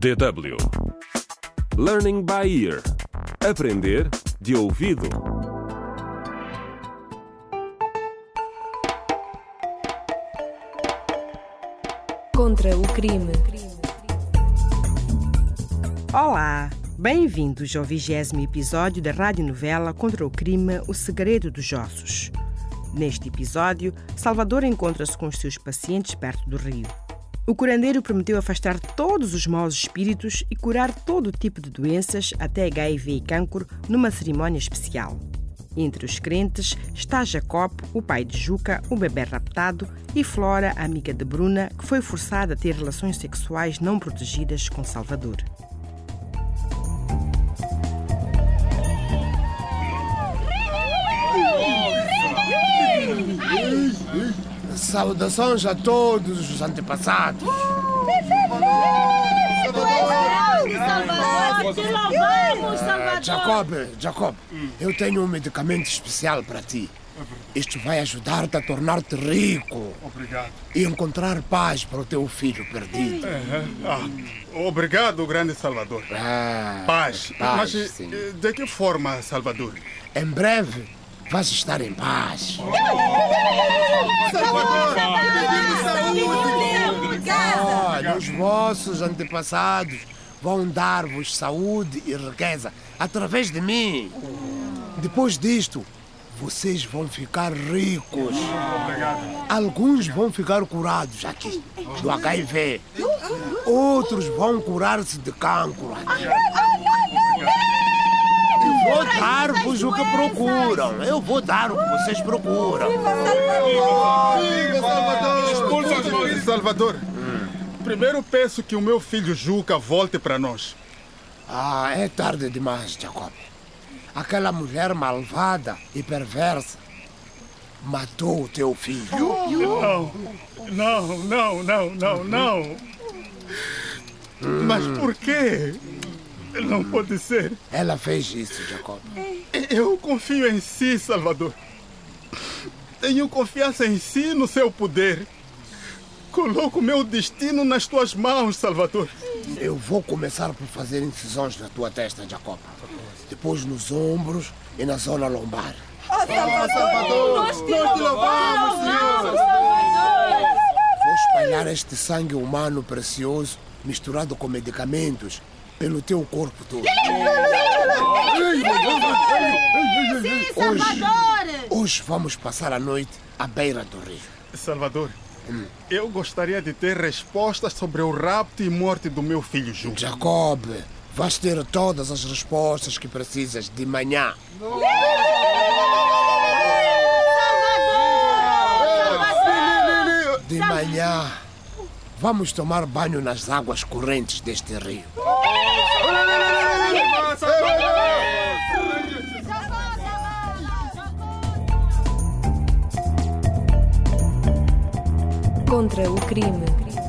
DW Learning by Ear Aprender de ouvido. Contra o crime. Olá, bem-vindos ao vigésimo episódio da radionovela Contra o Crime O Segredo dos Ossos. Neste episódio, Salvador encontra-se com os seus pacientes perto do rio. O curandeiro prometeu afastar todos os maus espíritos e curar todo tipo de doenças, até HIV e cancro, numa cerimônia especial. Entre os crentes está Jacob, o pai de Juca, o bebê raptado, e Flora, amiga de Bruna, que foi forçada a ter relações sexuais não protegidas com Salvador. Saudações a todos os antepassados. Salvador, te louvamos, Salvador. Jacob, Jacob, eu tenho um medicamento especial para ti. Isto vai ajudar-te a tornar-te rico Obrigado. e encontrar paz para o teu filho perdido. Ah, obrigado, grande Salvador. Ah, Paz. paz, Mas sim. eh, de que forma, Salvador? Em breve vais estar em paz. Olha, os vossos antepassados vão dar-vos saúde e riqueza através de mim. Depois disto, vocês vão ficar ricos. Alguns vão ficar curados aqui do HIV. Outros vão curar-se de cancro aqui. Eu vou dar-vos o que procuram. Eu vou dar o que vocês procuram. Expulsa os maus. Salvador, primeiro peço que o meu filho Juca volte para nós. Ah, é tarde demais, Jacob. Aquela mulher malvada e perversa matou o teu filho. Não, não, não, não, não, não. Mas por quê? Não pode ser. Ela fez isso, Jacob. Eu confio em si, Salvador. Tenho confiança em si e no seu poder. Coloco meu destino nas tuas mãos, Salvador. Eu vou começar por fazer incisões na tua testa, Jacob. Depois nos ombros e na zona lombar. Nós te louvamos, Senhor. Vou espalhar este sangue humano precioso misturado com medicamentos pelo teu corpo todo. Sim, Salvador. Hoje vamos passar a noite à beira do rio. Salvador, eu gostaria de ter respostas sobre o rapto e morte do meu filho Ju. Jacob, vais ter todas as respostas que precisas de manhã. De manhã, vamos tomar banho nas águas correntes deste rio. contra o crime.